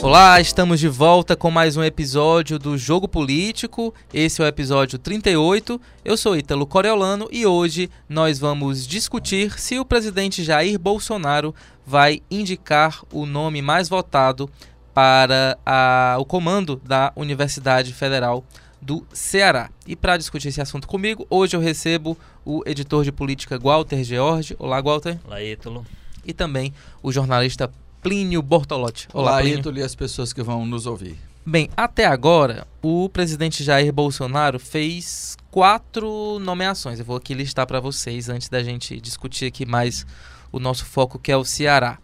Olá, estamos de volta com mais um episódio do Jogo Político. Esse é o episódio 38. Eu sou Ítalo Coriolano e hoje nós vamos discutir se o presidente Jair Bolsonaro vai indicar o nome mais votado para a, o comando da Universidade Federal do Ceará. E para discutir esse assunto comigo, hoje eu recebo o editor de política Walter George. Olá, Walter. Olá, Ítalo. E também o jornalista Plínio Bortolotti. Olá, Olá Ítalo e as pessoas que vão nos ouvir. Bem, até agora, o presidente Jair Bolsonaro fez quatro nomeações. Eu vou aqui listar para vocês antes da gente discutir aqui mais o nosso foco, que é o Ceará.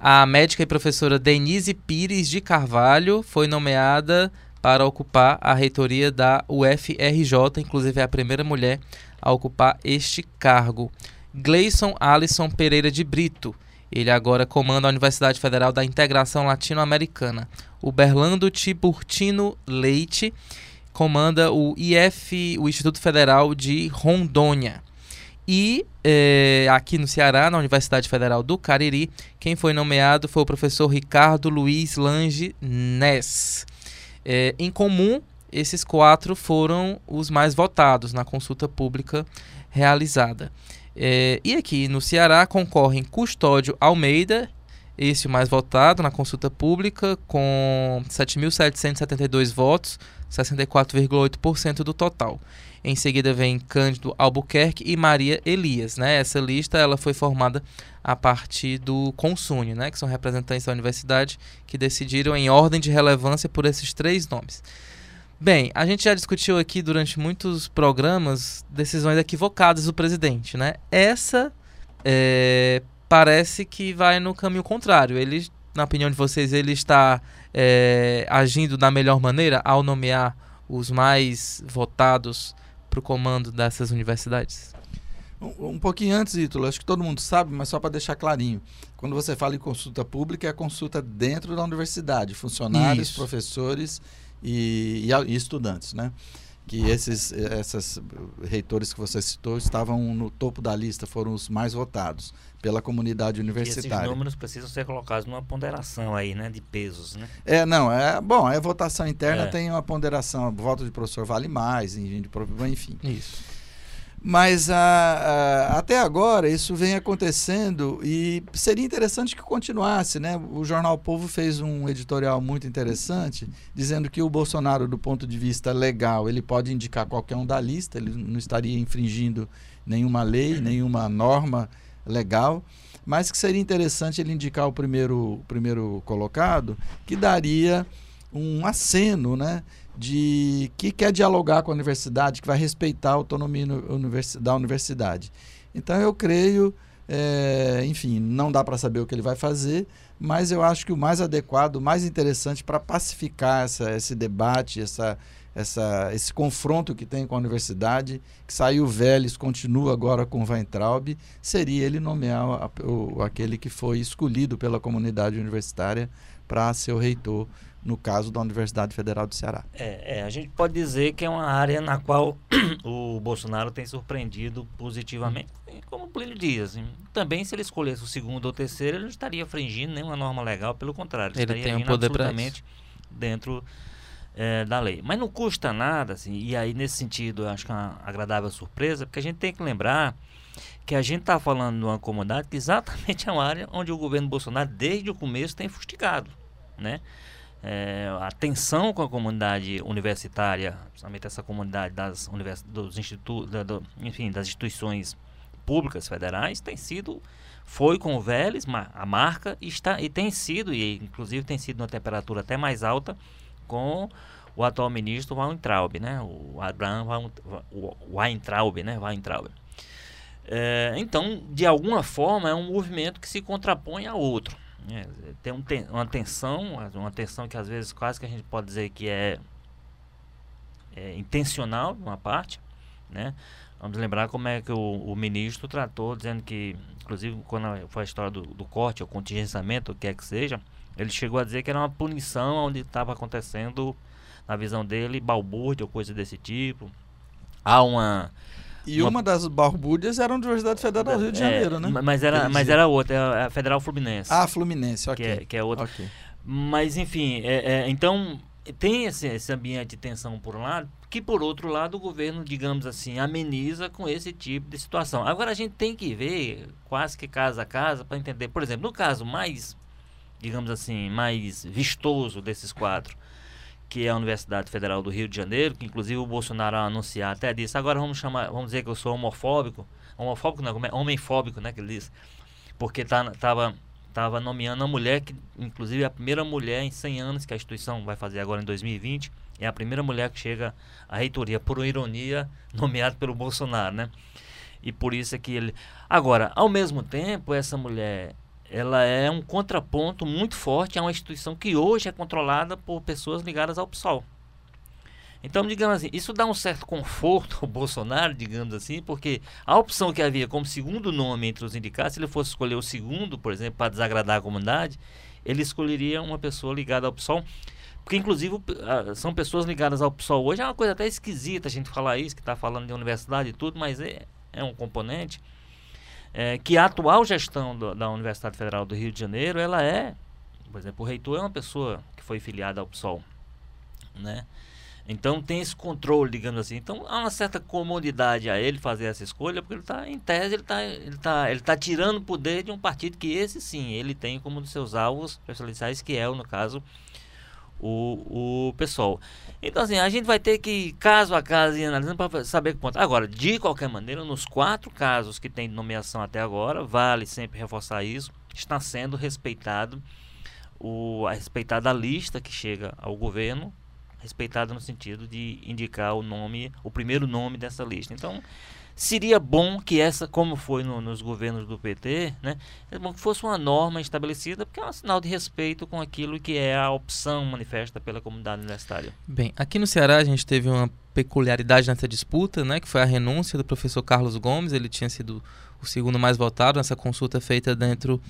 A médica e professora Denise Pires de Carvalho foi nomeada para ocupar a reitoria da UFRJ, inclusive é a primeira mulher a ocupar este cargo. Gleison Alisson Pereira de Brito, ele agora comanda a Universidade Federal da Integração Latino-Americana. O Berlando Tiburtino Leite comanda o IF, o Instituto Federal de Rondônia. E é, aqui no Ceará, na Universidade Federal do Cariri, quem foi nomeado foi o professor Ricardo Luiz Lange Ness. É, em comum, esses quatro foram os mais votados na consulta pública realizada. É, e aqui no Ceará concorrem Custódio Almeida, esse o mais votado na consulta pública, com 7.772 votos, 64,8% do total. Em seguida vem Cândido Albuquerque e Maria Elias. Né? Essa lista ela foi formada a partir do Consune, né? que são representantes da universidade que decidiram em ordem de relevância por esses três nomes. Bem, a gente já discutiu aqui durante muitos programas decisões equivocadas do presidente. Né? Essa é, parece que vai no caminho contrário. Ele, na opinião de vocês, ele está é, agindo da melhor maneira ao nomear os mais votados para o comando dessas universidades? Um, um pouquinho antes, Ítalo, acho que todo mundo sabe, mas só para deixar clarinho. Quando você fala em consulta pública, é a consulta dentro da universidade, funcionários, Isso. professores e, e, e estudantes, né? que esses essas reitores que você citou estavam no topo da lista, foram os mais votados pela comunidade universitária. E esses números precisam ser colocados numa ponderação aí, né, de pesos, né? É, não, é, bom, a votação interna é. tem uma ponderação, voto de professor vale mais, enfim. Isso. Mas a, a, até agora isso vem acontecendo e seria interessante que continuasse, né? O jornal Povo fez um editorial muito interessante dizendo que o Bolsonaro, do ponto de vista legal, ele pode indicar qualquer um da lista, ele não estaria infringindo nenhuma lei, nenhuma norma legal, mas que seria interessante ele indicar o primeiro, o primeiro colocado, que daria um aceno, né? de que quer dialogar com a universidade, que vai respeitar a autonomia da universidade. Então eu creio, é, enfim, não dá para saber o que ele vai fazer, mas eu acho que o mais adequado, o mais interessante para pacificar essa, esse debate, essa, essa, esse confronto que tem com a universidade, que saiu Vélez, continua agora com Weintraub, seria ele nomear a, o, aquele que foi escolhido pela comunidade universitária para ser o reitor no caso da Universidade Federal do Ceará. É, é, a gente pode dizer que é uma área na qual o Bolsonaro tem surpreendido positivamente, como o Plínio diz. Também, se ele escolhesse o segundo ou terceiro, ele não estaria infringindo nenhuma norma legal, pelo contrário, ele, ele estaria tem um poder absolutamente dentro é, da lei. Mas não custa nada, assim, e aí nesse sentido eu acho que é uma agradável surpresa, porque a gente tem que lembrar que a gente está falando de uma comunidade que exatamente é uma área onde o governo Bolsonaro, desde o começo, tem fustigado, né? É, a tensão com a comunidade universitária, principalmente essa comunidade das univers, dos institutos, da, do, enfim, das instituições públicas federais, tem sido foi com o Vélez, a marca está e tem sido e inclusive tem sido uma temperatura até mais alta com o atual ministro Weintraub, né? O Abraham Weintraub, né? Weintraub. É, então, de alguma forma, é um movimento que se contrapõe a outro. É, tem um, uma tensão, uma tensão que às vezes quase que a gente pode dizer que é, é intencional uma parte, né? Vamos lembrar como é que o, o, ministro tratou, dizendo que, inclusive quando foi a história do, do corte, o contingenciamento, o que é que seja, ele chegou a dizer que era uma punição onde estava acontecendo, na visão dele, balbúrdia ou coisa desse tipo. Há uma e uma, uma das barbúdias era a Universidade Federal do Rio de é, Janeiro, é, né? Mas era, mas era outra, é a Federal Fluminense. Ah, Fluminense, ok. Que é, que é outra. Okay. Mas, enfim, é, é, então tem esse, esse ambiente de tensão por um lado, que por outro lado o governo, digamos assim, ameniza com esse tipo de situação. Agora a gente tem que ver quase que casa a casa para entender. Por exemplo, no caso mais, digamos assim, mais vistoso desses quatro, que é a Universidade Federal do Rio de Janeiro, que inclusive o Bolsonaro anunciar até disse, agora vamos chamar, vamos dizer que eu sou homofóbico, homofóbico não, é? Homemfóbico, né, que ele disse, porque tá, tava estava nomeando uma mulher que, inclusive, é a primeira mulher em 100 anos que a instituição vai fazer agora em 2020. É a primeira mulher que chega à reitoria, por ironia, nomeada pelo Bolsonaro, né? E por isso é que ele. Agora, ao mesmo tempo, essa mulher ela é um contraponto muito forte a uma instituição que hoje é controlada por pessoas ligadas ao PSOL. Então, digamos assim, isso dá um certo conforto ao Bolsonaro, digamos assim, porque a opção que havia como segundo nome entre os indicados, se ele fosse escolher o segundo, por exemplo, para desagradar a comunidade, ele escolheria uma pessoa ligada ao PSOL. Porque, inclusive, são pessoas ligadas ao PSOL hoje. É uma coisa até esquisita a gente falar isso, que está falando de universidade e tudo, mas é, é um componente é, que a atual gestão do, da Universidade Federal do Rio de Janeiro, ela é, por exemplo, o reitor é uma pessoa que foi filiada ao PSOL, né? Então tem esse controle, digamos assim. Então há uma certa comodidade a ele fazer essa escolha, porque ele está, em tese, ele está ele tá, ele tá tirando o poder de um partido que esse sim, ele tem como um dos seus alvos presidenciais, que é, no caso, o, o pessoal. Então assim, a gente vai ter que, caso a caso, ir analisando para saber que ponto. Agora, de qualquer maneira, nos quatro casos que tem nomeação até agora, vale sempre reforçar isso, está sendo respeitado o, a respeitada a lista que chega ao governo respeitada no sentido de indicar o nome, o primeiro nome dessa lista. Então, seria bom que essa, como foi no, nos governos do PT, né, é bom que fosse uma norma estabelecida, porque é um sinal de respeito com aquilo que é a opção manifesta pela comunidade universitária. Bem, aqui no Ceará a gente teve uma peculiaridade nessa disputa, né, que foi a renúncia do professor Carlos Gomes, ele tinha sido o segundo mais votado nessa consulta feita dentro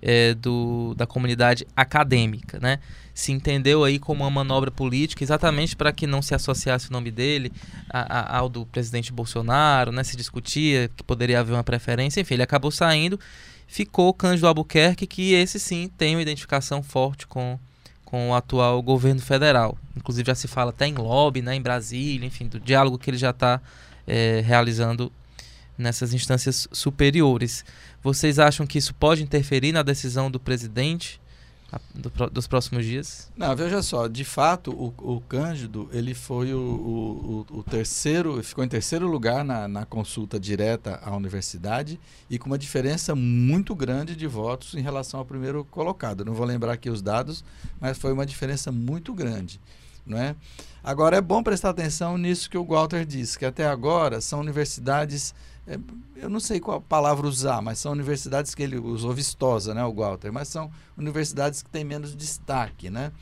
é, do, da comunidade acadêmica, né? Se entendeu aí como uma manobra política, exatamente para que não se associasse o nome dele a, a, ao do presidente Bolsonaro, né? Se discutia que poderia haver uma preferência, enfim, ele acabou saindo, ficou Cândido Albuquerque, que esse sim tem uma identificação forte com, com o atual governo federal. Inclusive já se fala até em lobby, né? Em Brasília, enfim, do diálogo que ele já está é, realizando nessas instâncias superiores. Vocês acham que isso pode interferir na decisão do presidente do, dos próximos dias? Não, veja só, de fato, o, o Cândido ele foi o, o, o, terceiro, ficou em terceiro lugar na, na consulta direta à universidade e com uma diferença muito grande de votos em relação ao primeiro colocado. Não vou lembrar aqui os dados, mas foi uma diferença muito grande. Não é? Agora é bom prestar atenção nisso que o Walter disse, que até agora são universidades eu não sei qual palavra usar, mas são universidades que ele usou vistosa, né, o Walter, mas são universidades que têm menos destaque, né?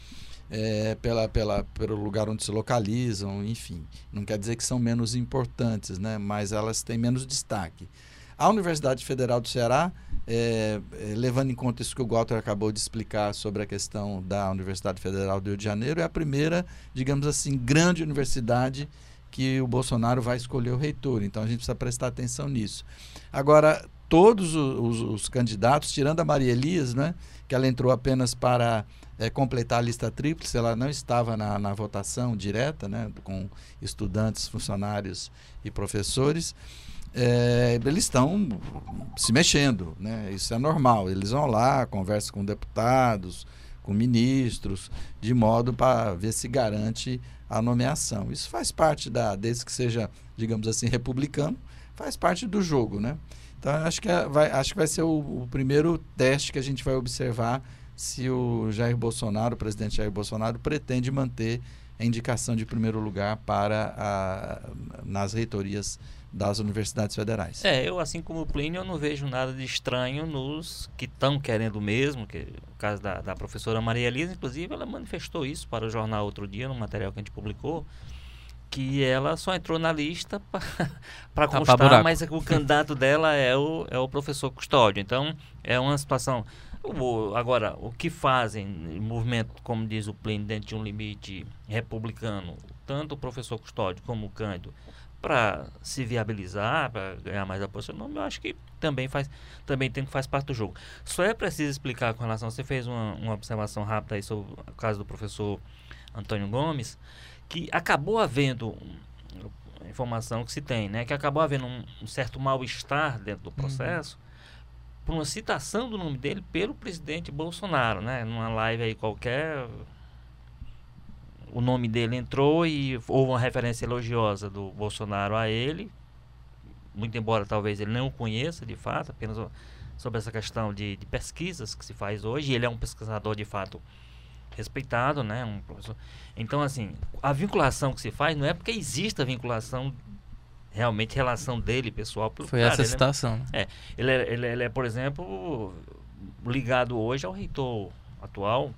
É, pela, pela, pelo lugar onde se localizam, enfim. Não quer dizer que são menos importantes, né? mas elas têm menos destaque. A Universidade Federal do Ceará, é, é, levando em conta isso que o Walter acabou de explicar sobre a questão da Universidade Federal do Rio de Janeiro, é a primeira, digamos assim, grande universidade que o Bolsonaro vai escolher o reitor. Então a gente precisa prestar atenção nisso. Agora, todos os, os, os candidatos, tirando a Maria Elias, né, que ela entrou apenas para é, completar a lista tríplice, ela não estava na, na votação direta, né, com estudantes, funcionários e professores. É, eles estão se mexendo, né? isso é normal. Eles vão lá, conversam com deputados, com ministros, de modo para ver se garante a nomeação. Isso faz parte da, desde que seja, digamos assim, republicano, faz parte do jogo, né? Então acho que é, vai, acho que vai ser o, o, primeiro teste que a gente vai observar se o Jair Bolsonaro, o presidente Jair Bolsonaro, pretende manter a indicação de primeiro lugar para a, nas reitorias das universidades federais. É, eu assim como o Plínio, eu não vejo nada de estranho nos que estão querendo mesmo, que o caso da, da professora Maria Elisa, inclusive, ela manifestou isso para o jornal outro dia, no material que a gente publicou, que ela só entrou na lista para constar, mas o candidato dela é o, é o professor Custódio. Então, é uma situação... O, agora, o que fazem movimento, como diz o Plínio, dentro de um limite republicano, tanto o professor Custódio como o Cândido, para se viabilizar, para ganhar mais apoio seu nome, eu acho que também faz, também tem que faz parte do jogo. Só é preciso explicar com relação, você fez uma, uma observação rápida aí sobre o caso do professor Antônio Gomes, que acabou havendo informação que se tem, né, que acabou havendo um, um certo mal-estar dentro do uhum. processo uhum. por uma citação do nome dele pelo presidente Bolsonaro, né, numa live aí qualquer, o nome dele entrou e houve uma referência elogiosa do Bolsonaro a ele, muito embora talvez ele não o conheça de fato, apenas sobre essa questão de, de pesquisas que se faz hoje, ele é um pesquisador de fato respeitado, né, um professor. Então assim, a vinculação que se faz não é porque existe a vinculação realmente relação dele pessoal foi cara, essa ele citação é, é ele, é, ele é por exemplo ligado hoje ao reitor atual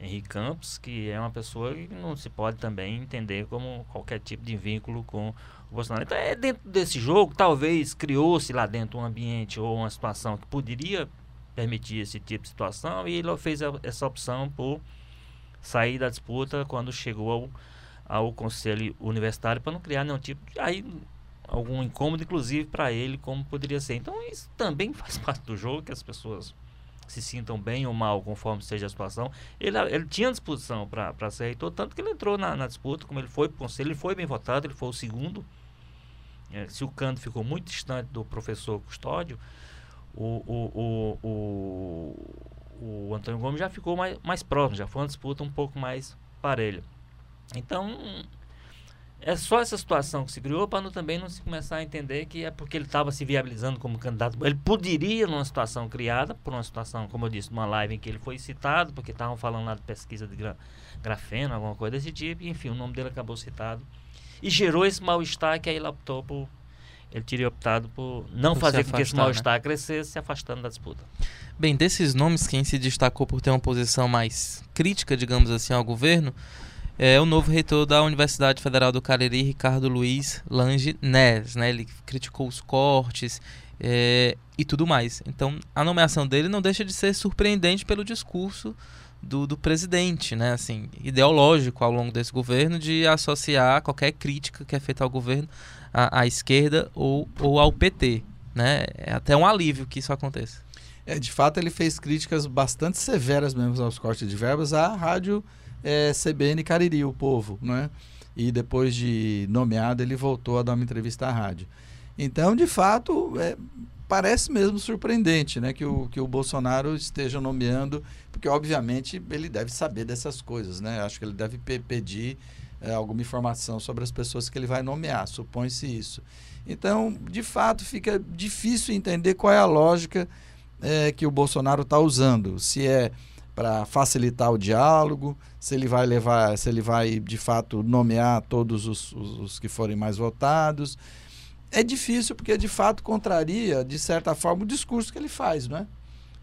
Henrique Campos, que é uma pessoa que não se pode também entender como qualquer tipo de vínculo com o Bolsonaro. Então, é dentro desse jogo, talvez criou-se lá dentro um ambiente ou uma situação que poderia permitir esse tipo de situação e ele fez a, essa opção por sair da disputa quando chegou ao, ao conselho universitário para não criar nenhum tipo de aí algum incômodo inclusive para ele como poderia ser então isso também faz parte do jogo que as pessoas se sintam bem ou mal, conforme seja a situação. Ele, ele tinha disposição para ser reitor, tanto que ele entrou na, na disputa, como ele foi para o conselho, ele foi bem votado, ele foi o segundo. É, se o canto ficou muito distante do professor Custódio, o, o, o, o, o Antônio Gomes já ficou mais, mais próximo, já foi uma disputa um pouco mais parelha. Então, é só essa situação que se criou para também não se começar a entender que é porque ele estava se viabilizando como candidato. Ele poderia, numa situação criada, por uma situação, como eu disse, numa live em que ele foi citado, porque estavam falando lá de pesquisa de gra grafeno, alguma coisa desse tipo, e, enfim, o nome dele acabou citado. E gerou esse mal-estar que aí ele optou por. Ele teria optado por não por fazer com que esse mal-estar né? crescesse, se afastando da disputa. Bem, desses nomes, quem se destacou por ter uma posição mais crítica, digamos assim, ao governo é o novo reitor da Universidade Federal do Cariri, Ricardo Luiz Lange Neres. Né? Ele criticou os cortes é, e tudo mais. Então, a nomeação dele não deixa de ser surpreendente pelo discurso do, do presidente, né? assim, ideológico ao longo desse governo, de associar qualquer crítica que é feita ao governo à, à esquerda ou, ou ao PT. Né? É até um alívio que isso aconteça. É, de fato, ele fez críticas bastante severas mesmo aos cortes de verbas à rádio é, CBN Cariri, o povo, né? E depois de nomeado, ele voltou a dar uma entrevista à rádio. Então, de fato, é, parece mesmo surpreendente né, que, o, que o Bolsonaro esteja nomeando, porque obviamente ele deve saber dessas coisas, né? Acho que ele deve pe pedir é, alguma informação sobre as pessoas que ele vai nomear, supõe-se isso. Então, de fato, fica difícil entender qual é a lógica é, que o Bolsonaro está usando. Se é para facilitar o diálogo, se ele vai levar, se ele vai de fato nomear todos os, os, os, que forem mais votados. É difícil porque de fato contraria, de certa forma, o discurso que ele faz, né?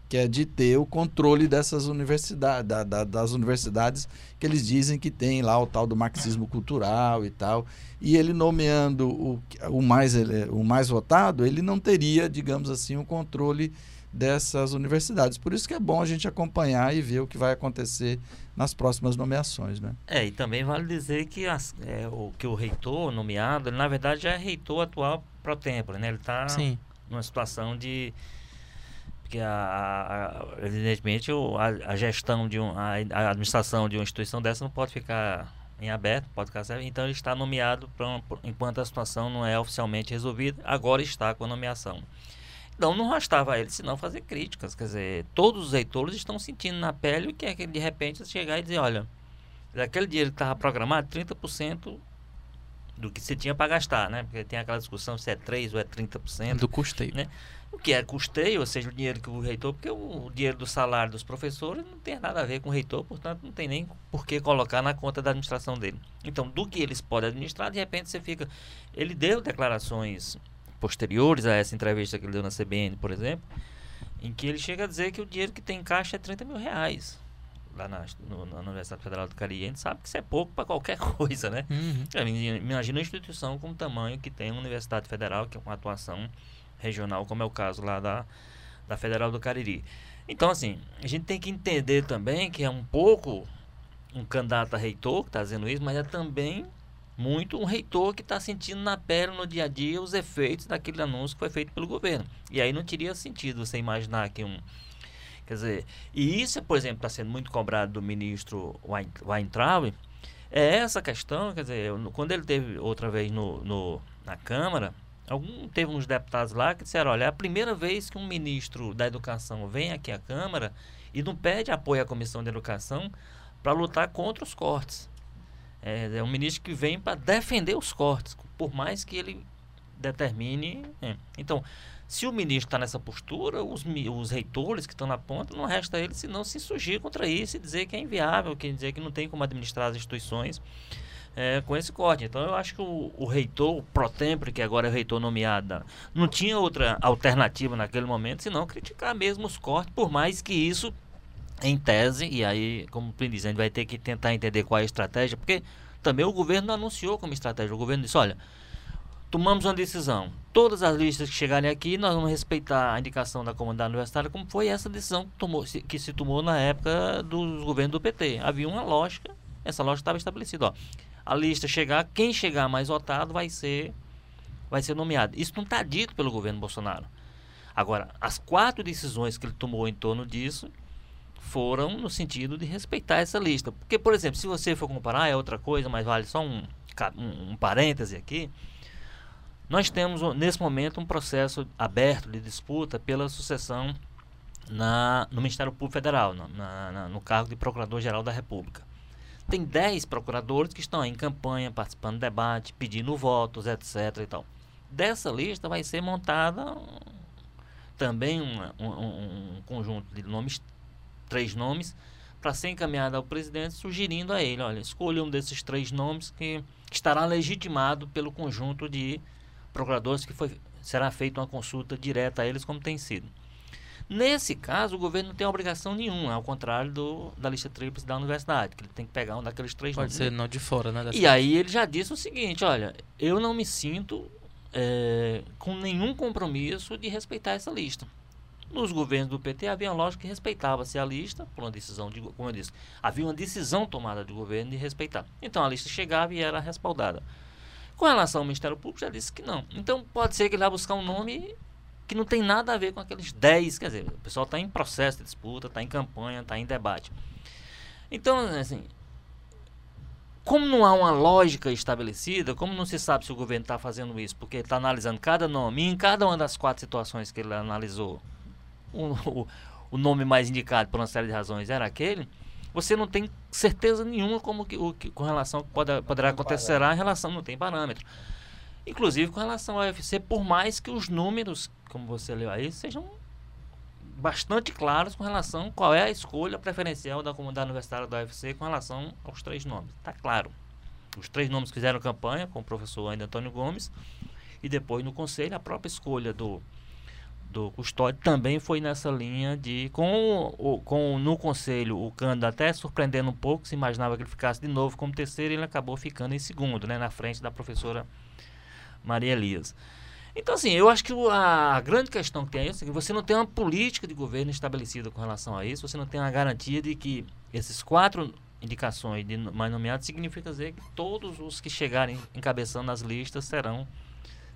que é de ter o controle dessas universidades, da, da, das universidades que eles dizem que tem lá o tal do marxismo cultural e tal. E ele nomeando o, o, mais, o mais votado, ele não teria, digamos assim, o controle dessas universidades. Por isso que é bom a gente acompanhar e ver o que vai acontecer nas próximas nomeações. Né? É, e também vale dizer que, as, é, o, que o reitor nomeado, ele, na verdade, já é reitor atual pro tempo, né? Ele está numa situação de porque a, a, evidentemente a, a, gestão de um, a, a, administração de uma instituição dessa não pode ficar em aberto, pode ficar certo. Então ele está nomeado pra, enquanto a situação não é oficialmente resolvida, agora está com a nomeação. Não restava a ele senão fazer críticas. Quer dizer, todos os reitores estão sentindo na pele o que é que de repente chegar e dizer, olha, daquele dinheiro que estava programado, 30% do que você tinha para gastar, né? Porque tem aquela discussão se é 3 ou é 30%. Do custeio. Né? O que é custeio, ou seja, o dinheiro que o reitor, porque o dinheiro do salário dos professores não tem nada a ver com o reitor, portanto não tem nem por que colocar na conta da administração dele. Então, do que eles podem administrar, de repente você fica. Ele deu declarações posteriores a essa entrevista que ele deu na CBN, por exemplo, em que ele chega a dizer que o dinheiro que tem em caixa é 30 mil reais lá na, no, na Universidade Federal do Caribe. A gente sabe que isso é pouco para qualquer coisa, né? Uhum. Imagina uma instituição com o tamanho que tem a Universidade Federal, que é uma atuação regional, como é o caso lá da, da Federal do Cariri. Então, assim, a gente tem que entender também que é um pouco um candidato a reitor que está dizendo isso, mas é também muito um reitor que está sentindo na pele, no dia a dia, os efeitos daquele anúncio que foi feito pelo governo. E aí não teria sentido você imaginar que um. Quer dizer, e isso, por exemplo, está sendo muito cobrado do ministro Weintraub, é essa questão, quer dizer, quando ele teve outra vez no, no, na Câmara, algum, teve uns deputados lá que disseram, olha, é a primeira vez que um ministro da Educação vem aqui à Câmara e não pede apoio à Comissão de Educação para lutar contra os cortes. É, é um ministro que vem para defender os cortes, por mais que ele determine. É. Então, se o ministro está nessa postura, os, os reitores que estão na ponta, não resta a eles senão se surgir contra isso e dizer que é inviável, que dizer que não tem como administrar as instituições é, com esse corte. Então, eu acho que o, o reitor, o protempore, que agora é reitor nomeado, não tinha outra alternativa naquele momento senão criticar mesmo os cortes, por mais que isso em tese, e aí, como o diz, a gente vai ter que tentar entender qual é a estratégia, porque também o governo anunciou como estratégia. O governo disse: olha, tomamos uma decisão. Todas as listas que chegarem aqui, nós vamos respeitar a indicação da comunidade universitária, como foi essa decisão que, tomou, que se tomou na época dos governos do PT. Havia uma lógica, essa lógica estava estabelecida. Ó, a lista chegar, quem chegar mais votado vai ser, vai ser nomeado. Isso não está dito pelo governo Bolsonaro. Agora, as quatro decisões que ele tomou em torno disso foram no sentido de respeitar essa lista. Porque, por exemplo, se você for comparar, é outra coisa, mas vale só um, um, um parêntese aqui. Nós temos, nesse momento, um processo aberto de disputa pela sucessão na, no Ministério Público Federal, na, na, no cargo de Procurador-Geral da República. Tem 10 procuradores que estão em campanha, participando do debate, pedindo votos, etc. E tal. Dessa lista vai ser montada também um, um, um conjunto de nomes três nomes para ser encaminhada ao presidente, sugerindo a ele, olha, escolha um desses três nomes que estará legitimado pelo conjunto de procuradores que foi, será feita uma consulta direta a eles, como tem sido. Nesse caso, o governo não tem obrigação nenhuma, ao contrário do, da lista tríplice da universidade, que ele tem que pegar um daqueles três Pode nomes. ser não de fora, né? E aí ele já disse o seguinte, olha, eu não me sinto é, com nenhum compromisso de respeitar essa lista. Nos governos do PT havia uma lógica que respeitava-se a lista, por uma decisão de, como eu disse, havia uma decisão tomada do governo de respeitar. Então a lista chegava e era respaldada. Com relação ao Ministério Público, já disse que não. Então pode ser que ele vá buscar um nome que não tem nada a ver com aqueles 10, quer dizer, o pessoal está em processo de disputa, está em campanha, está em debate. Então, assim, como não há uma lógica estabelecida, como não se sabe se o governo está fazendo isso, porque está analisando cada nome, em cada uma das quatro situações que ele analisou, o, o nome mais indicado por uma série de razões era aquele, você não tem certeza nenhuma como que, o, que, com relação ao que pode, poderá acontecer em relação, não tem parâmetro. Inclusive com relação ao UFC, por mais que os números, como você leu aí, sejam bastante claros com relação a qual é a escolha preferencial da comunidade universitária da UFC com relação aos três nomes. Está claro. Os três nomes fizeram campanha com o professor ainda Antônio Gomes e depois no conselho a própria escolha do do Custódio também foi nessa linha de com o com no conselho o Cândido até surpreendendo um pouco se imaginava que ele ficasse de novo como terceiro ele acabou ficando em segundo né na frente da professora Maria Elias. Então assim eu acho que a grande questão que tem é que você não tem uma política de governo estabelecida com relação a isso você não tem uma garantia de que esses quatro indicações de mais nomeados significa dizer que todos os que chegarem encabeçando as listas serão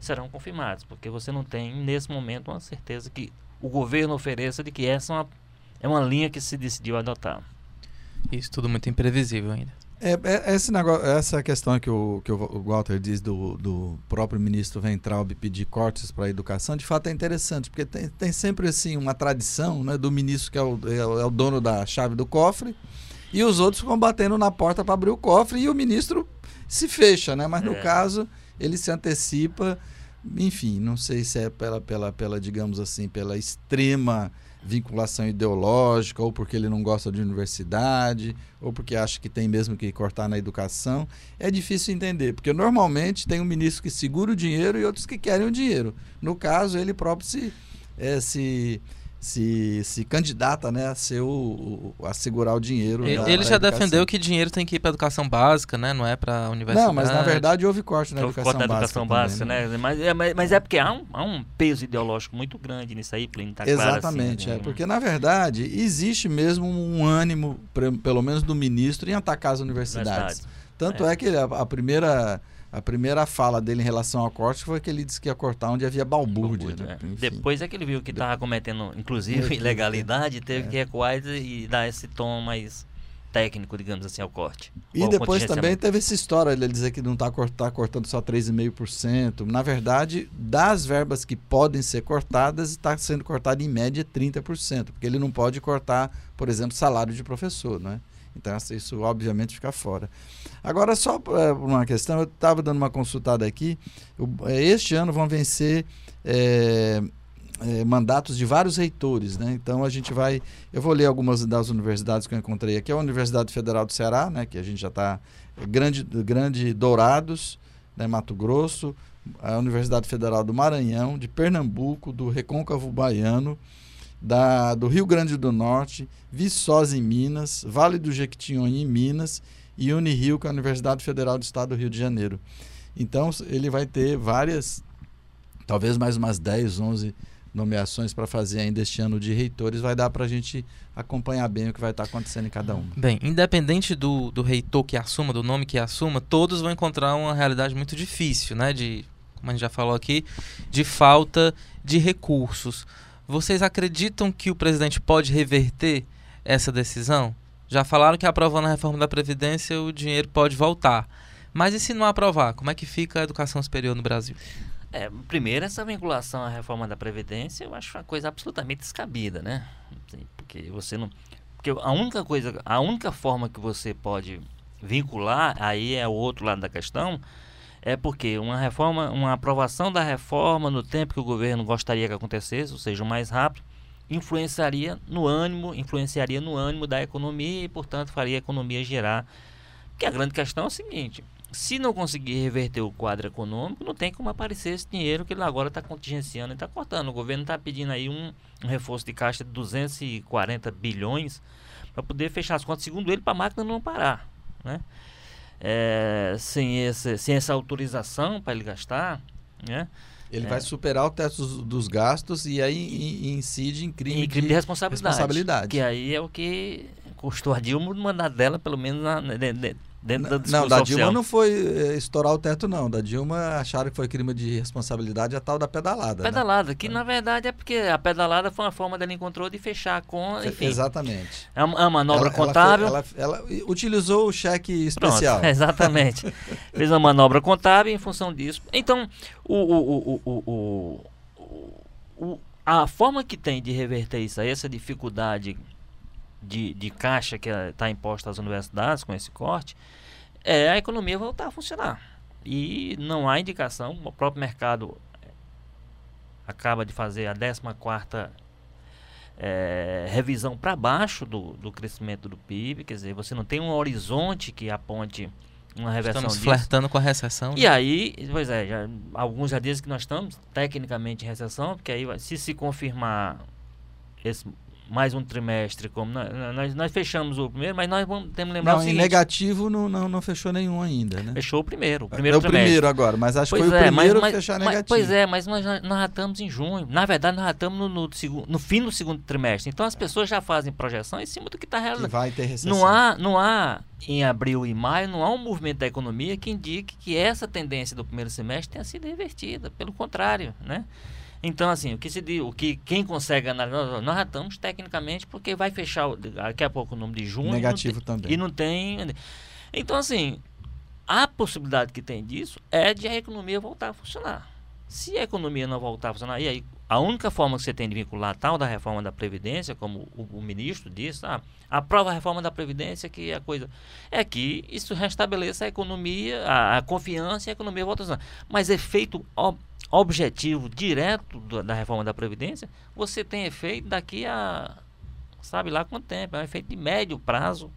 serão confirmados, porque você não tem, nesse momento, uma certeza que o governo ofereça de que essa é uma, é uma linha que se decidiu adotar. Isso tudo muito imprevisível ainda. É, é, esse negócio, essa questão que o, que o Walter diz do, do próprio ministro Ventralb pedir cortes para a educação, de fato é interessante, porque tem, tem sempre assim uma tradição né, do ministro que é o, é o dono da chave do cofre, e os outros ficam batendo na porta para abrir o cofre e o ministro se fecha, né? Mas no é. caso, ele se antecipa, enfim, não sei se é pela, pela, pela, digamos assim, pela extrema vinculação ideológica, ou porque ele não gosta de universidade, ou porque acha que tem mesmo que cortar na educação. É difícil entender, porque normalmente tem um ministro que segura o dinheiro e outros que querem o dinheiro. No caso, ele próprio se, é, se se, se candidata né, a ser o, o a segurar o dinheiro. Ele, da, ele já defendeu que dinheiro tem que ir para educação básica, né? Não é para universidade. Não, mas na verdade houve corte na educação, corte educação básica. também, né? né? Mas, é, mas, mas, é porque há um, há um peso ideológico muito grande nisso aí, Plínio, tá Exatamente, claro assim, é. Porque na verdade existe mesmo um ânimo, pelo menos do ministro, em atacar as universidades. Verdade. Tanto é, é que a, a, primeira a primeira fala dele em relação ao corte foi que ele disse que ia cortar onde havia balbúrdia. balbúrdia né? é. Depois é que ele viu que estava cometendo, inclusive, ilegalidade, teve é. que recuar e dar esse tom mais técnico, digamos assim, ao corte. E depois também teve essa história, ele dizer que não está tá cortando só 3,5%. Na verdade, das verbas que podem ser cortadas, está sendo cortado em média 30%, porque ele não pode cortar, por exemplo, salário de professor, né? Então, isso obviamente fica fora. Agora, só é, uma questão, eu estava dando uma consultada aqui. É, este ano vão vencer é, é, mandatos de vários reitores, né? Então a gente vai, eu vou ler algumas das universidades que eu encontrei aqui. A Universidade Federal do Ceará, né? Que a gente já está é, grande, grande Dourados, né? Mato Grosso, a Universidade Federal do Maranhão, de Pernambuco, do Recôncavo Baiano, da, do Rio Grande do Norte, Viçosa em Minas, Vale do Jequitinhonha em Minas e Unirio, que é a Universidade Federal do Estado do Rio de Janeiro. Então ele vai ter várias, talvez mais umas 10, 11 nomeações para fazer ainda este ano de reitores, vai dar para a gente acompanhar bem o que vai estar tá acontecendo em cada um. Bem, independente do, do reitor que assuma, do nome que assuma, todos vão encontrar uma realidade muito difícil, né? De, como a gente já falou aqui, de falta de recursos. Vocês acreditam que o presidente pode reverter essa decisão? Já falaram que aprovando a reforma da Previdência o dinheiro pode voltar. Mas e se não aprovar? Como é que fica a educação superior no Brasil? É, primeiro, essa vinculação à reforma da Previdência eu acho uma coisa absolutamente descabida, né? Porque você não. Porque a única coisa, a única forma que você pode vincular, aí é o outro lado da questão, é porque uma reforma, uma aprovação da reforma no tempo que o governo gostaria que acontecesse, ou seja, o mais rápido, influenciaria no ânimo, influenciaria no ânimo da economia e, portanto, faria a economia girar. Porque a grande questão é o seguinte: se não conseguir reverter o quadro econômico, não tem como aparecer esse dinheiro que ele agora está contingenciando e está cortando. O governo está pedindo aí um, um, reforço de caixa de 240 bilhões para poder fechar as contas, segundo ele, para a máquina não parar. Né? É, sem, esse, sem essa autorização para ele gastar, né? Ele é. vai superar o teto dos, gastos e aí incide em crime, em crime de, de responsabilidade, responsabilidade. Que aí é o que custou a Dilma mandar dela, pelo menos na, dentro da Não, da Dilma não foi eh, estourar o teto, não. Da Dilma acharam que foi crime de responsabilidade a tal da pedalada. Né? Pedalada, né? que é. na verdade é porque a pedalada foi uma forma dela encontrou de fechar com. Enfim, exatamente. É uma, é manobra ela, contábil. Ela, ela, ela, utilizou o cheque especial. Pronto, exatamente. Fez uma manobra contábil em função disso. Então, o, o, o, o, a forma que tem de reverter isso aí, essa dificuldade de, de caixa que está imposta às universidades com esse corte, é a economia voltar a funcionar. E não há indicação, o próprio mercado acaba de fazer a 14 é, revisão para baixo do, do crescimento do PIB, quer dizer, você não tem um horizonte que aponte uma reversão estamos disso. flertando com a recessão. E né? aí, pois é, já, alguns já dizem que nós estamos tecnicamente em recessão, porque aí se se confirmar esse mais um trimestre, como nós, nós, fechamos o primeiro, mas nós vamos, temos que lembrar não, o seguinte. Em negativo não, não, não fechou nenhum ainda, né? Fechou o primeiro, o primeiro É o trimestre. primeiro agora, mas acho que foi é, o primeiro mas, a fechar mas, negativo. Pois é, mas nós, nós já estamos em junho. Na verdade, nós já estamos no, no, segundo, no fim do segundo trimestre. Então as pessoas já fazem projeção em cima do que está realizando. Que vai ter recessão. Não há, não há, em abril e maio, não há um movimento da economia que indique que essa tendência do primeiro semestre tenha sido revertida. Pelo contrário, né? Então, assim, o que se diz, o que quem consegue analisar, nós já estamos tecnicamente, porque vai fechar daqui a pouco o número de junho. Negativo tem, também. E não tem. Então, assim, a possibilidade que tem disso é de a economia voltar a funcionar. Se a economia não voltar a funcionar, e aí a única forma que você tem de vincular tal da reforma da Previdência, como o, o ministro disse, ah, aprova a reforma da Previdência, que é a coisa. É que isso restabeleça a economia, a, a confiança e a economia volta a funcionar. Mas efeito objetivo direto da reforma da Previdência, você tem efeito daqui a sabe lá quanto tempo, é um efeito de médio prazo,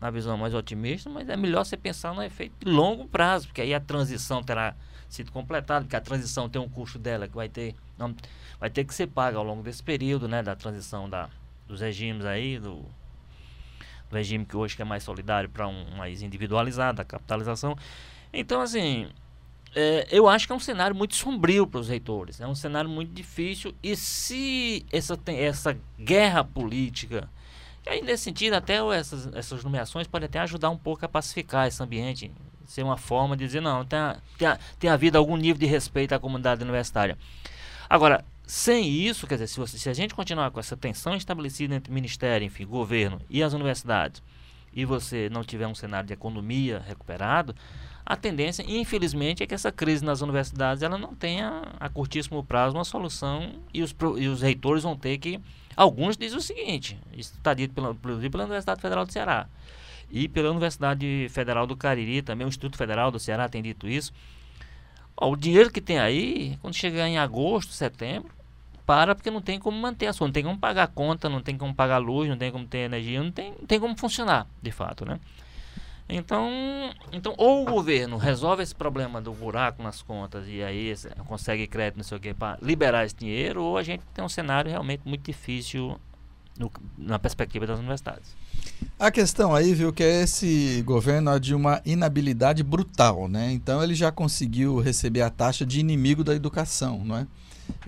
na visão mais otimista, mas é melhor você pensar no efeito de longo prazo, porque aí a transição terá sido completada, porque a transição tem um custo dela que vai ter, não, vai ter que ser paga ao longo desse período, né, da transição da, dos regimes aí, do, do regime que hoje que é mais solidário para um mais individualizado, a capitalização. Então, assim, é, eu acho que é um cenário muito sombrio para os reitores. É um cenário muito difícil. E se essa, essa guerra política E aí, nesse sentido, até essas, essas nomeações podem até ajudar um pouco a pacificar esse ambiente, ser uma forma de dizer, não, tem, tem, tem havido algum nível de respeito à comunidade universitária. Agora, sem isso, quer dizer, se, você, se a gente continuar com essa tensão estabelecida entre ministério, enfim, governo e as universidades, e você não tiver um cenário de economia recuperado, a tendência, infelizmente, é que essa crise nas universidades ela não tenha a curtíssimo prazo uma solução e os, e os reitores vão ter que. Alguns dizem o seguinte: isso está dito pela, pela Universidade Federal do Ceará e pela Universidade Federal do Cariri, também o Instituto Federal do Ceará tem dito isso. Ó, o dinheiro que tem aí, quando chegar em agosto, setembro, para porque não tem como manter a sua, não tem como pagar a conta, não tem como pagar luz, não tem como ter energia, não tem, não tem como funcionar, de fato, né? Então, então, ou o governo resolve esse problema do buraco nas contas e aí consegue crédito, não sei o que, para liberar esse dinheiro, ou a gente tem um cenário realmente muito difícil no, na perspectiva das universidades. A questão aí, viu, que é esse governo é de uma inabilidade brutal, né? Então ele já conseguiu receber a taxa de inimigo da educação, não é?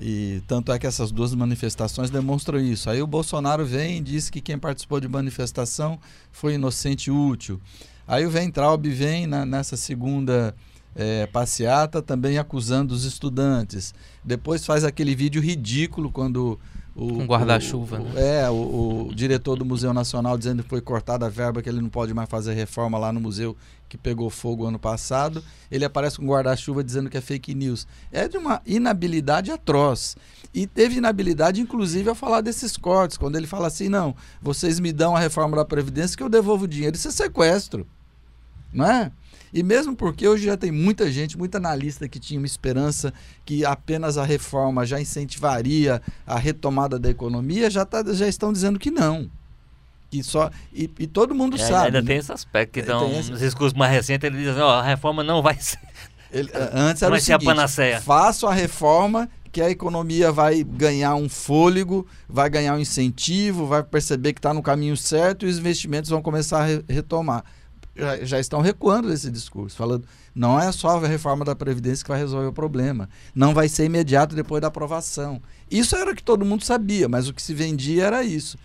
E tanto é que essas duas manifestações demonstram isso. Aí o Bolsonaro vem e diz que quem participou de manifestação foi inocente útil. Aí o Ventraub vem na, nessa segunda é, passeata também acusando os estudantes. Depois faz aquele vídeo ridículo quando o, um guarda-chuva, né? É, o, o, diretor do Museu Nacional dizendo que foi cortada a verba, que ele não pode mais fazer reforma lá no museu que pegou fogo ano passado. Ele aparece com guarda-chuva dizendo que é fake news. É de uma inabilidade atroz. E teve inabilidade, inclusive, ao falar desses cortes, quando ele fala assim: não, vocês me dão a reforma da Previdência que eu devolvo o dinheiro. Isso é sequestro não é? E mesmo porque hoje já tem muita gente, muita analista que tinha uma esperança que apenas a reforma já incentivaria a retomada da economia, já, tá, já estão dizendo que não. Que só, e, e todo mundo é, sabe. Ainda né? tem esse aspecto. Então, esse... nos discursos mais recentes, ele diz: ó, a reforma não vai ser. Ele, antes era vai o seguinte, a panaceia. Faço a reforma que a economia vai ganhar um fôlego, vai ganhar um incentivo, vai perceber que está no caminho certo e os investimentos vão começar a re retomar já, já estão recuando desse discurso, falando não é só a reforma da Previdência que vai resolver o problema, não vai ser imediato depois da aprovação. Isso era o que todo mundo sabia, mas o que se vendia era isso.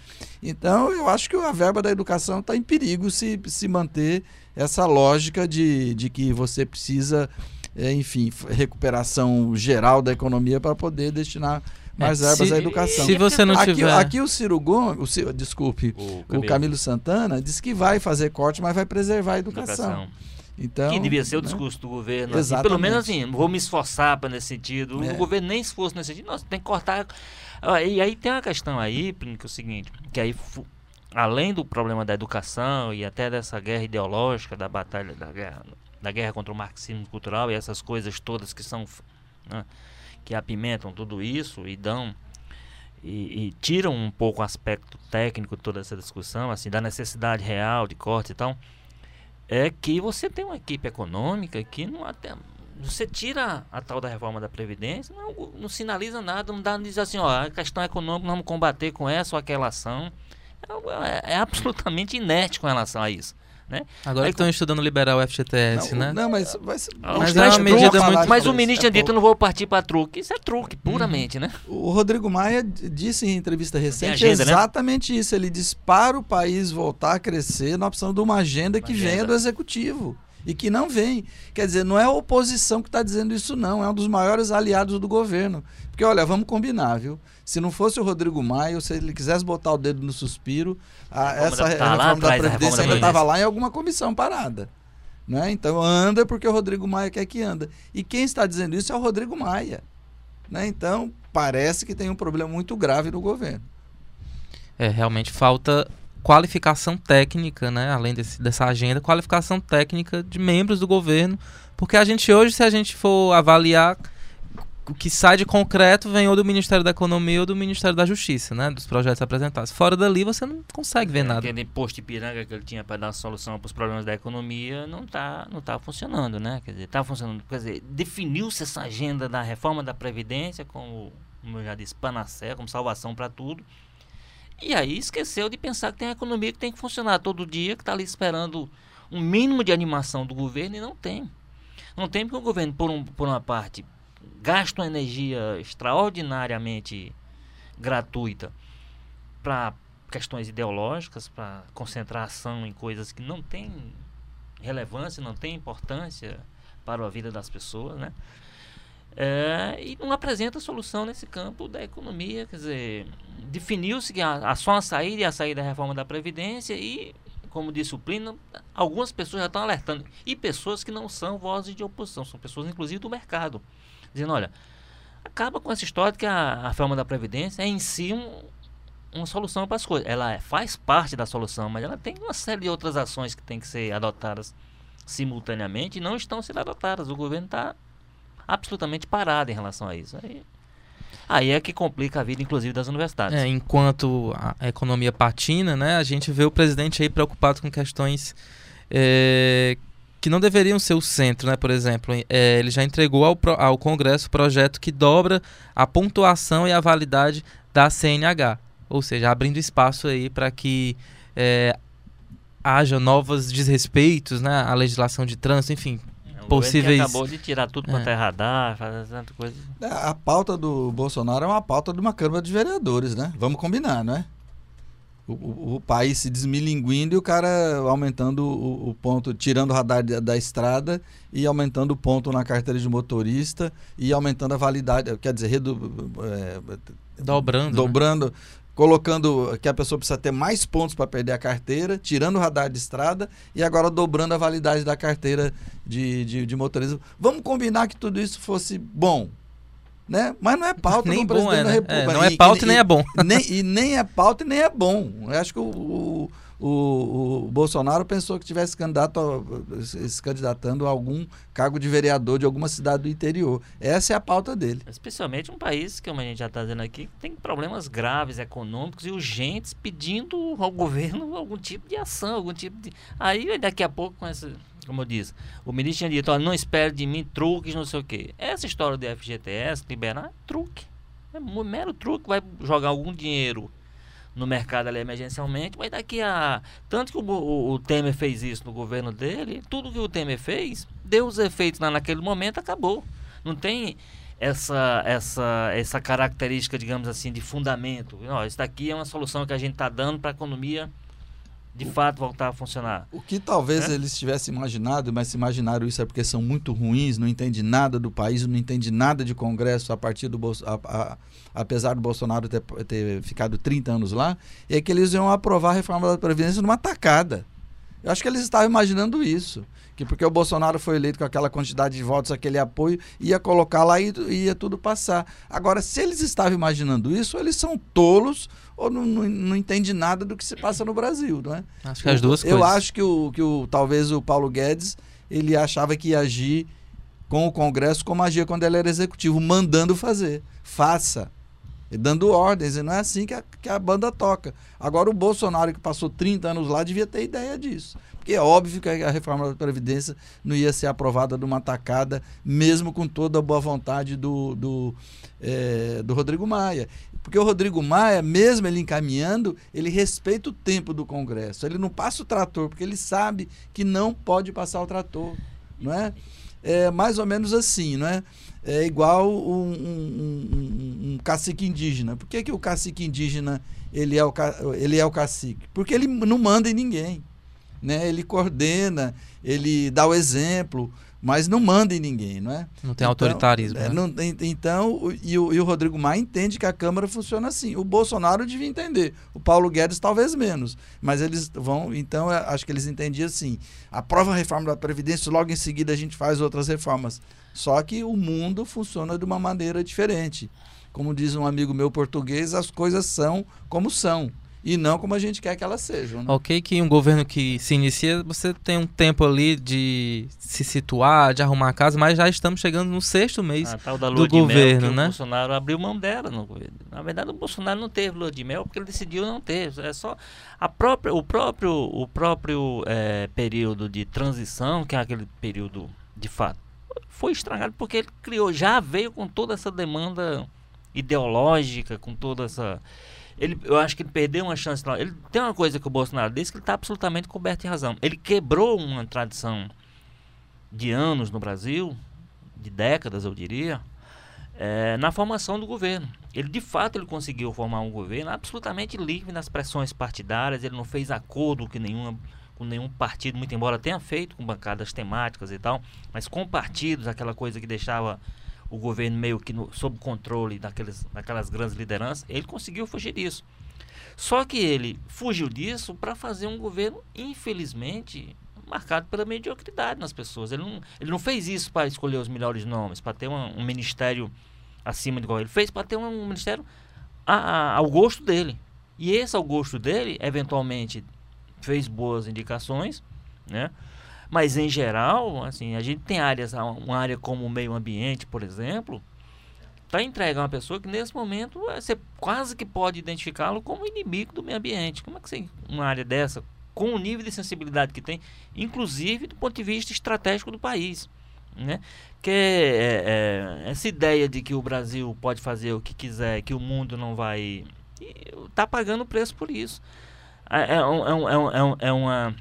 Então, eu acho que a verba da educação está em perigo se, se manter essa lógica de, de que você precisa, é, enfim, recuperação geral da economia para poder destinar mais é, verbas se, à educação. Se você não aqui, tiver... Aqui o Ciro Gomes, o desculpe, o Camilo. o Camilo. Santana disse que vai fazer corte, mas vai preservar a educação. educação. Então, que devia ser o né? discurso do governo. Assim, pelo menos assim, vou me esforçar para nesse sentido. É. O governo nem esforço nesse sentido. Nossa, tem que cortar. E aí tem uma questão aí, que é o seguinte, que aí além do problema da educação e até dessa guerra ideológica, da batalha da guerra, da guerra contra o marxismo cultural e essas coisas todas que são né, que apimentam tudo isso e dão e, e, tiram um pouco o aspecto técnico de toda essa discussão, assim, da necessidade real de corte e tal, é que você tem uma equipe econômica que não até você tira a tal da reforma da Previdência, não, não sinaliza nada, não dá, não diz assim, ó, a questão econômica, vamos combater com essa ou aquela ação. É, é, é absolutamente inerte com relação a isso. Né? Agora estão estudando liberar o FGTS, não, né? Não, mas, mas, mas é uma medida muito... Mas o ministro é tinha dito, não vou partir para truque. Isso é truque, puramente, uhum. né? O Rodrigo Maia disse em entrevista recente agenda, né? exatamente né? isso. Ele diz para o país voltar a crescer, nós precisamos de uma agenda uma que agenda. venha do executivo e que não vem. Quer dizer, não é a oposição que está dizendo isso, não. É um dos maiores aliados do governo. Porque, olha, vamos combinar, viu? Se não fosse o Rodrigo Maia, se ele quisesse botar o dedo no suspiro, a, essa da, tá reforma da Previdência ainda estava lá em alguma comissão parada. Né? Então anda porque o Rodrigo Maia quer que anda. E quem está dizendo isso é o Rodrigo Maia. Né? Então parece que tem um problema muito grave no governo. É, realmente falta qualificação técnica, né? além desse, dessa agenda, qualificação técnica de membros do governo. Porque a gente hoje, se a gente for avaliar o que sai de concreto vem ou do Ministério da Economia ou do Ministério da Justiça, né? Dos projetos apresentados. Fora dali você não consegue ver é, nada. Aquele imposto de piranga que ele tinha para dar solução para os problemas da economia não está não tá funcionando, né? Quer dizer, está funcionando. Quer dizer, definiu-se essa agenda da reforma da Previdência como, como eu já disse, panacea, como salvação para tudo. E aí esqueceu de pensar que tem a economia que tem que funcionar todo dia, que está ali esperando um mínimo de animação do governo e não tem. Não tem porque o governo, por, um, por uma parte, gasta uma energia extraordinariamente gratuita para questões ideológicas, para concentrar ação em coisas que não têm relevância, não têm importância para a vida das pessoas, né? É, e não apresenta solução nesse campo da economia, quer dizer, definiu-se que a, a só a saída e a saída da reforma da Previdência e, como Plínio, algumas pessoas já estão alertando, e pessoas que não são vozes de oposição, são pessoas inclusive do mercado, dizendo, olha, acaba com essa história de que a, a reforma da Previdência é em si um, uma solução para as coisas. Ela é, faz parte da solução, mas ela tem uma série de outras ações que têm que ser adotadas simultaneamente e não estão sendo adotadas. O governo está absolutamente parado em relação a isso. Aí, aí é que complica a vida, inclusive, das universidades. É, enquanto a economia patina, né, a gente vê o presidente aí preocupado com questões é, que não deveriam ser o centro, né? Por exemplo, é, ele já entregou ao, ao Congresso o projeto que dobra a pontuação e a validade da CNH, ou seja, abrindo espaço aí para que é, haja novos desrespeitos, né? A legislação de trânsito, enfim, O possíveis- acabou de tirar tudo quanto É. é radar, fazer tanta coisa. É, A pauta do Bolsonaro é uma pauta de uma Câmara de Vereadores, né? Vamos combinar, não é? O, o- o país se desmilinguindo e o cara aumentando o, o ponto, tirando o radar da, da estrada e aumentando o ponto na carteira de motorista e aumentando a validade, quer dizer, redu, é, Dobrando, né? Colocando que a pessoa precisa ter mais pontos para perder a carteira, tirando o radar de estrada e agora dobrando a validade da carteira de, de, de motorista. Vamos combinar que tudo isso fosse bom. Né? Mas não é pauta nem do bom presidente é, da né? República. É, não é E- pauta e, e- nem é bom. nem, e nem é pauta e nem é bom. Eu acho que o, o, o, o Bolsonaro pensou que tivesse candidato a- se candidatando a algum cargo de vereador de alguma cidade do interior. Essa é a pauta dele. Especialmente um país, como a gente já está dizendo aqui, que tem problemas graves econômicos e urgentes pedindo ao governo algum tipo de ação, algum tipo de. Aí daqui a pouco, com essa, como eu disse, o ministro tinha dito, não espere de mim truques, não sei o quê. Essa história do FGTS, liberar, é truque. É um mero truque, vai jogar algum dinheiro no mercado ali emergencialmente, mas daqui a. Tanto que o, o, o Temer fez isso no governo dele, tudo que o Temer fez, deu os efeitos lá naquele momento, acabou. Não tem essa, essa, essa característica, digamos assim, de fundamento. Não, isso daqui é uma solução que a gente está dando para a economia de fato voltar a funcionar. O que talvez É? eles tivessem imaginado, mas se imaginaram isso é porque são muito ruins, não entendem nada do país, não entendem nada de Congresso a partir do Bolso- a- a- apesar do Bolsonaro ter, ter ficado 30 anos lá, é que eles iam aprovar a reforma da Previdência numa tacada. Eu acho que eles estavam imaginando isso. Que porque o Bolsonaro foi eleito com aquela quantidade de votos, aquele apoio, ia colocar lá e ia tudo passar. Agora, se eles estavam imaginando isso, eles são tolos ou não, não, não entendem nada do que se passa no Brasil, não é? Acho que as duas eu coisas. acho que, o, que o, talvez o Paulo Guedes ele achava que ia agir com o Congresso como agia quando ele era executivo, mandando fazer. Faça. Dando ordens. E não é assim que a, que a banda toca. Agora o Bolsonaro, que passou 30 anos lá, devia ter ideia disso. Porque é óbvio que a reforma da Previdência não ia ser aprovada de uma tacada, mesmo com toda a boa vontade do, do, eh, do Rodrigo Maia. Porque o Rodrigo Maia, mesmo ele encaminhando, ele respeita o tempo do Congresso. Ele não passa o trator, porque ele sabe que não pode passar o trator. Não é? É mais ou menos assim, não é? É igual um, um- um- um cacique indígena. Por que, que o cacique indígena ele é o, ele é o cacique? Porque ele não manda em ninguém. Né? Ele coordena, ele dá o exemplo, mas não manda em ninguém, não é? Não tem Então, autoritarismo. é, né? não então, e o, e o Rodrigo Maia entende que a Câmara funciona assim. O Bolsonaro devia entender. O Paulo Guedes talvez menos. Mas eles vão. Então, eu acho que eles entendiam assim. Aprova a reforma da Previdência, logo em seguida a gente faz outras reformas. Só que o mundo funciona de uma maneira diferente. Como diz um amigo meu português, as coisas são como são. E não como a gente quer que elas sejam. né? Ok que um governo que se inicia, você tem um tempo ali de se situar, de arrumar a casa, mas já estamos chegando no sexto mês. A tal da do lua de mel governo, que né? o Bolsonaro abriu mão dela no governo. Na verdade, o Bolsonaro não teve lua de mel porque ele decidiu não ter. É só a própria, o próprio, o próprio eh, período de transição, que é aquele período de fato, foi estragado porque ele criou, já veio com toda essa demanda ideológica, com toda essa ele, eu acho que ele perdeu uma chance. Ele tem uma coisa que o Bolsonaro disse que ele está absolutamente coberto de razão. Ele quebrou uma tradição de anos no Brasil, de décadas, eu diria, eh, na formação do governo. ele de fato ele conseguiu formar um governo absolutamente livre nas pressões partidárias, ele não fez acordo com nenhuma com nenhum partido, muito embora tenha feito com bancadas temáticas e tal, mas com partidos, aquela coisa que deixava o governo meio que no, sob controle daqueles, daquelas grandes lideranças, ele conseguiu fugir disso. Só que ele fugiu disso para fazer um governo, infelizmente, marcado pela mediocridade nas pessoas. Ele não, ele não fez isso para escolher os melhores nomes, para ter um, um, ministério acima de igual. Ele fez para ter um, um ministério a, a, ao gosto dele. E esse ao gosto dele, eventualmente, fez boas indicações, né? Mas em geral, assim, a gente tem áreas, uma área como o meio ambiente, por exemplo, está entregue a uma pessoa que nesse momento você quase que pode identificá-lo como inimigo do meio ambiente. Como é que você, uma área dessa, com o nível de sensibilidade que tem, inclusive do ponto de vista estratégico do país. Né? Que é, é, essa ideia de que o Brasil pode fazer o que quiser, que o mundo não vai. está pagando o preço por isso. É, é, um, é, um, é, um, é, uma,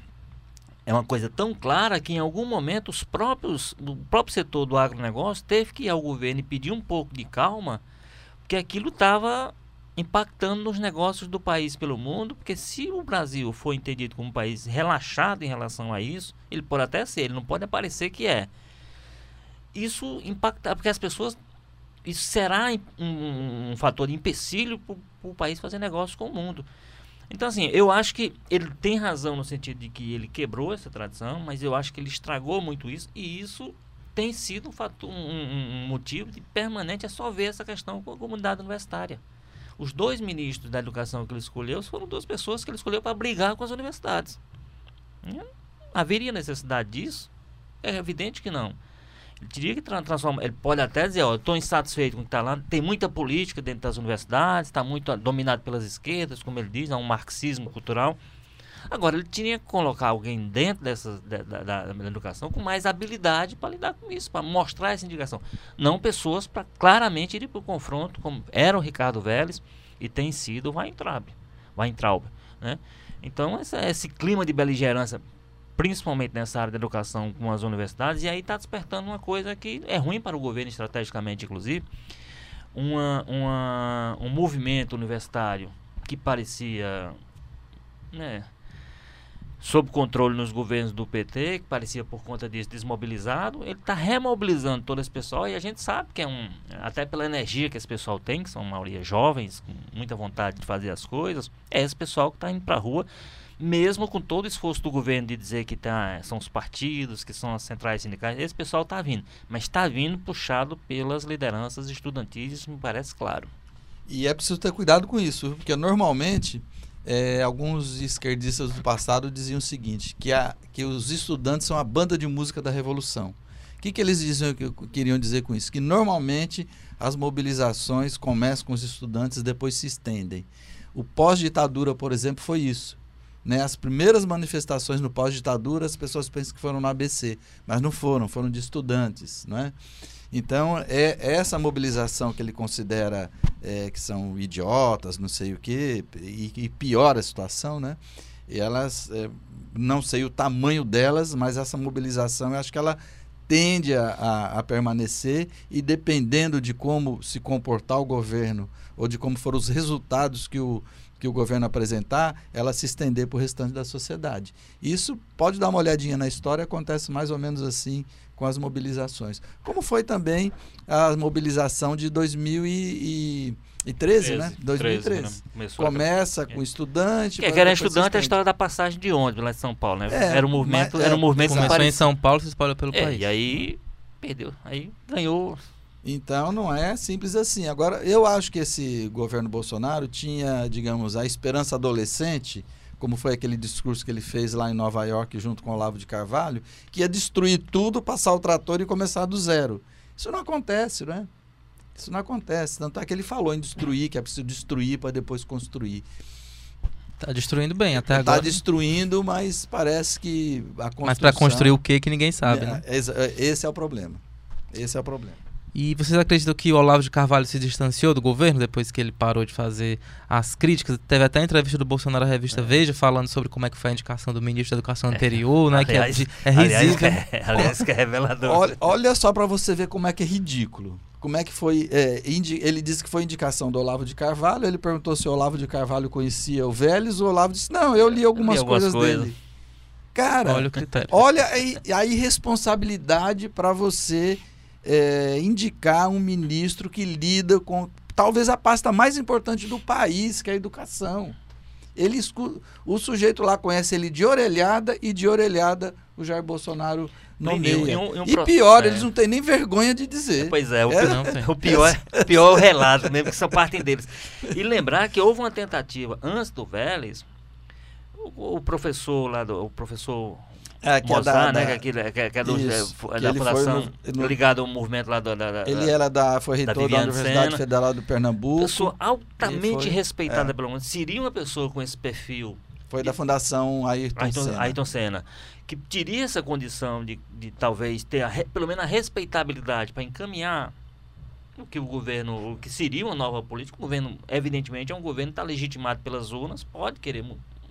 é uma coisa tão clara que em algum momento os próprios, o próprio setor do agronegócio teve que ir ao governo e pedir um pouco de calma, porque aquilo estava impactando nos negócios do país pelo mundo, porque se o Brasil for entendido como um país relaxado em relação a isso, ele pode até ser, ele não pode aparecer que é. Isso impacta, porque as pessoas isso será um, um fator de empecilho para o país fazer negócio com o mundo. Então, assim, eu acho que ele tem razão no sentido de que ele quebrou essa tradição, mas eu acho que ele estragou muito isso, e isso tem sido um, fator, um, um motivo de permanente, é só ver essa questão com a comunidade universitária. Os dois ministros da educação que ele escolheu foram duas pessoas que ele escolheu para brigar com as universidades. Hum, haveria necessidade disso? É evidente que não. Teria que transformar. Ele pode até dizer: Ó, estou insatisfeito com o que está lá. Tem muita política dentro das universidades, está muito dominado pelas esquerdas, como ele diz, é um marxismo cultural. Agora, ele tinha que colocar alguém dentro dessa, da, da, da educação com mais habilidade para lidar com isso, para mostrar essa indicação. Não pessoas para claramente ir para o confronto, como era o Ricardo Vélez e tem sido o Weintraub. Weintraub né? Então, essa, esse clima de beligerância, principalmente nessa área da educação com as universidades, e aí está despertando uma coisa que é ruim para o governo estrategicamente, inclusive, uma, uma, um movimento universitário que parecia né, sob controle nos governos do PT, que parecia por conta disso desmobilizado, ele está remobilizando todo esse pessoal e a gente sabe que é um, até pela energia que esse pessoal tem, que são maioria jovens, com muita vontade de fazer as coisas, é esse pessoal que está indo para a rua, mesmo com todo o esforço do governo de dizer que tá, são os partidos, que são as centrais sindicais, esse pessoal está vindo, mas está vindo puxado pelas lideranças estudantis, isso me parece claro. E é preciso ter cuidado com isso, porque normalmente é, alguns esquerdistas do passado diziam o seguinte, que, a, que os estudantes são a banda de música da revolução. O que, que eles diziam que queriam dizer com isso? Que normalmente as mobilizações começam com os estudantes e depois se estendem. O pós-ditadura, por exemplo, foi isso. Né? As primeiras manifestações no pós-ditadura, as pessoas pensam que foram no ABC, mas não foram, foram de estudantes. Não é? Então, é essa mobilização que ele considera é, que são idiotas, não sei o quê, e, e piora a situação, né? E elas, é, não sei o tamanho delas, mas essa mobilização, eu acho que ela tende a, a, a, permanecer e dependendo de como se comportar o governo ou de como foram os resultados que o, que o governo apresentar, ela se estender para o restante da sociedade. Isso pode dar uma olhadinha na história, acontece mais ou menos assim com as mobilizações. Como foi também a mobilização de 2013, 13, né? 2013. Né? Começa com estudante. Que, que era estudante é a história da passagem de ônibus lá em São Paulo, né? É, era um movimento, mas, era um movimento começou em São Paulo, se espalhou pelo é, país. E aí perdeu, aí ganhou. Então não é simples assim. Agora eu acho que esse governo Bolsonaro tinha, digamos, a esperança adolescente como foi aquele discurso que ele fez lá em Nova York junto com o Olavo de Carvalho, que ia destruir tudo, passar o trator e começar do zero. Isso não acontece, né? Isso não acontece. Tanto é que ele falou em destruir, que é preciso destruir para depois construir. Está destruindo bem até tá agora. Está destruindo, mas parece que a construção... Mas para construir o que que ninguém sabe, é, né? Esse é o problema. Esse é o problema. E vocês acreditam que o Olavo de Carvalho se distanciou do governo depois que ele parou de fazer as críticas? Teve até a entrevista do Bolsonaro à revista é. Veja falando sobre como é que foi a indicação do ministro da Educação é. anterior, né? Aliás, que é, é risível. Aliás, é, aliás, que é revelador. Olha, olha só para você ver como é que é ridículo. Como é que foi? É, ele disse que foi indicação do Olavo de Carvalho. Ele perguntou se o Olavo de Carvalho conhecia o Vélez. O Olavo disse: Não, eu li algumas, eu li algumas coisas, coisas dele. Cara, olha, o critério. olha a, a irresponsabilidade para você é, indicar um ministro que lida com talvez a pasta mais importante do país, que é a educação. Ele o sujeito lá conhece ele de orelhada e de orelhada o Jair Bolsonaro nomeia. E, um, um, e pior, é. eles não têm nem vergonha de dizer. Pois é, o, é, o pior, é, pior é o relato mesmo, que são partem deles. E lembrar que houve uma tentativa antes do Vélez, o, o professor lá, do, o professor é, que Mozart, é da, né? Da, que, é, que, que é do, isso, é, da fundação no, ligado ao movimento lá da, da Ele era da, foi reitor da, da Universidade Sena, Federal do Pernambuco. Pessoa altamente foi, respeitada é. pelo mundo. Seria uma pessoa com esse perfil. Foi da Fundação Ayrton, Ayrton Senna. Ayrton Senna. Que teria essa condição de, de talvez ter a, pelo menos a respeitabilidade para encaminhar o que o governo, o que seria uma nova política. O governo, evidentemente, é um governo que está legitimado pelas urnas, pode querer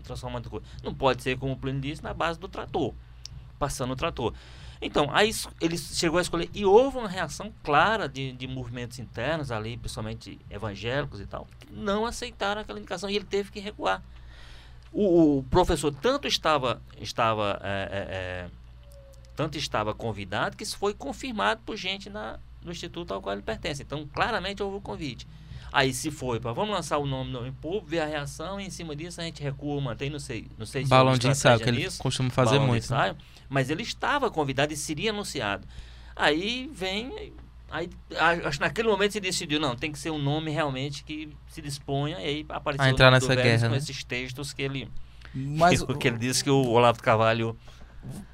transformando coisa. Não pode ser, como o Plínio disse, na base do trator, passando o trator. Então, aí ele chegou a escolher, e houve uma reação clara de, de movimentos internos ali, principalmente evangélicos e tal, que não aceitaram aquela indicação e ele teve que recuar. O, o professor tanto estava, estava é, é, é, tanto estava convidado que isso foi confirmado por gente na, no instituto ao qual ele pertence. Então, claramente houve o convite. Aí se foi para vamos lançar o nome no público, ver a reação e em cima disso a gente recua, mantém, não sei, não sei se Balão de ensaio, que ele costuma fazer muito. Né? Ensaio, mas ele estava convidado e seria anunciado. Aí vem, aí acho que naquele momento se decidiu, não, tem que ser um nome realmente que se disponha e aí apareceu a entrar nessa guerra, com né? esses textos que ele mas, que, que ele disse que o Olavo de Carvalho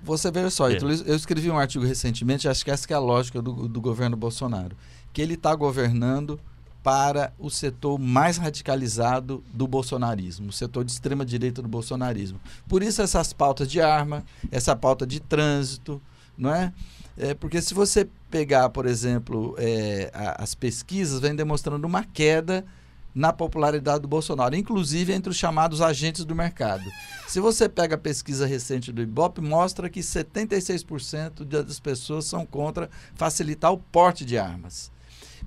você veja só, é. eu escrevi um artigo recentemente, acho que essa que é a lógica do, do governo Bolsonaro, que ele está governando para o setor mais radicalizado do bolsonarismo, o setor de extrema direita do bolsonarismo. Por isso essas pautas de arma, essa pauta de trânsito, não é? é porque se você pegar, por exemplo, é, a, as pesquisas, vem demonstrando uma queda na popularidade do Bolsonaro, inclusive entre os chamados agentes do mercado. Se você pega a pesquisa recente do Ibope, mostra que 76% das pessoas são contra facilitar o porte de armas.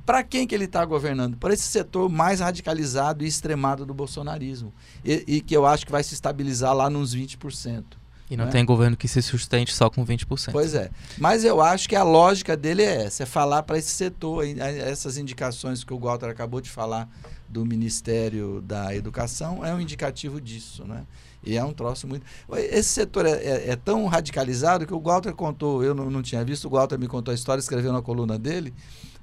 Para quem que ele está governando? Para esse setor mais radicalizado e extremado do bolsonarismo. E, e, que eu acho que vai se estabilizar lá nos 20%. E não né? tem governo que se sustente só com 20%. Pois é. Mas eu acho que a lógica dele é essa: é falar para esse setor, essas indicações que o Walter acabou de falar do Ministério da Educação, é um indicativo disso. Né? E é um troço muito. Esse setor é, é, é tão radicalizado que o Walter contou, eu não, não tinha visto, o Walter me contou a história, escreveu na coluna dele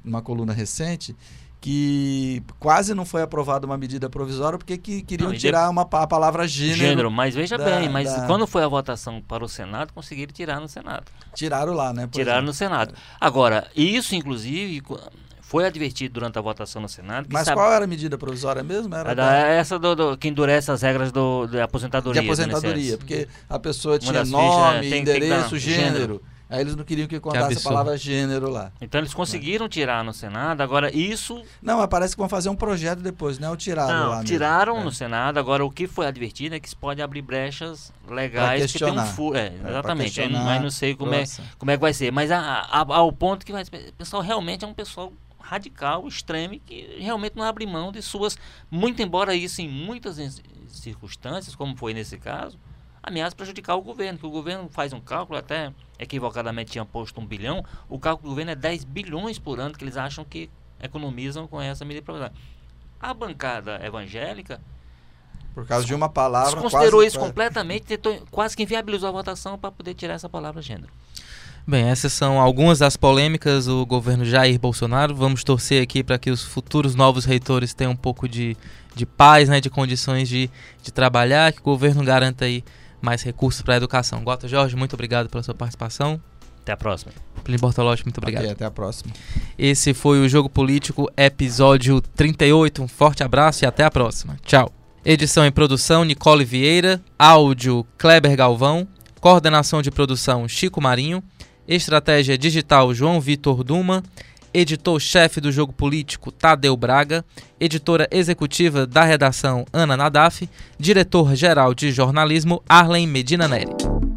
numa coluna recente, que quase não foi aprovada uma medida provisória porque que, queriam não, tirar uma, a palavra gênero. Gênero, mas veja da, bem, mas da... quando foi a votação para o Senado, conseguiram tirar no Senado. Tiraram lá, né? Tiraram no Senado. Agora, isso inclusive foi advertido durante a votação no Senado. Mas sabe... qual era a medida provisória mesmo? Era da... Essa do, do, que endurece as regras do, da aposentadoria. De aposentadoria, porque a pessoa tinha nome, fichas, é, tem, endereço, tem gênero. gênero. Aí eles não queriam que contasse que a palavra gênero lá. Então eles conseguiram é. tirar no Senado, agora isso. Não, mas parece que vão fazer um projeto depois, né? O tiraram não, lá. Tiraram mesmo. no é. Senado, agora o que foi advertido é que isso pode abrir brechas legais que tem um furo. É, é exatamente. É, mas não sei como é, como é que vai ser. Mas a, a, ao ponto que vai. O pessoal realmente é um pessoal radical, extremo, que realmente não abre mão de suas. Muito embora isso em muitas circunstâncias, como foi nesse caso ameaça prejudicar o governo, que o governo faz um cálculo, até equivocadamente tinha posto um bilhão, o cálculo do governo é 10 bilhões por ano que eles acham que economizam com essa medida provisória. A bancada evangélica por causa de uma palavra. Considerou isso completamente, tentou, quase que inviabilizou a votação para poder tirar essa palavra gênero. Bem, essas são algumas das polêmicas do governo Jair Bolsonaro. Vamos torcer aqui para que os futuros novos reitores tenham um pouco de, de paz, né, de condições de, de trabalhar, que o governo garanta aí mais recursos para a educação. Gota Jorge, muito obrigado pela sua participação. Até a próxima. Plínio Bortolotti, muito obrigado. Okay, até a próxima. Esse foi o Jogo Político, episódio 38. Um forte abraço e até a próxima. Tchau. Edição e produção, Nicole Vieira. Áudio, Kleber Galvão. Coordenação de produção, Chico Marinho. Estratégia digital, João Vitor Duma. Editor-chefe do Jogo Político, Tadeu Braga, editora executiva da redação, Ana Nadaf, diretor-geral de jornalismo, Arlen Medina Neri.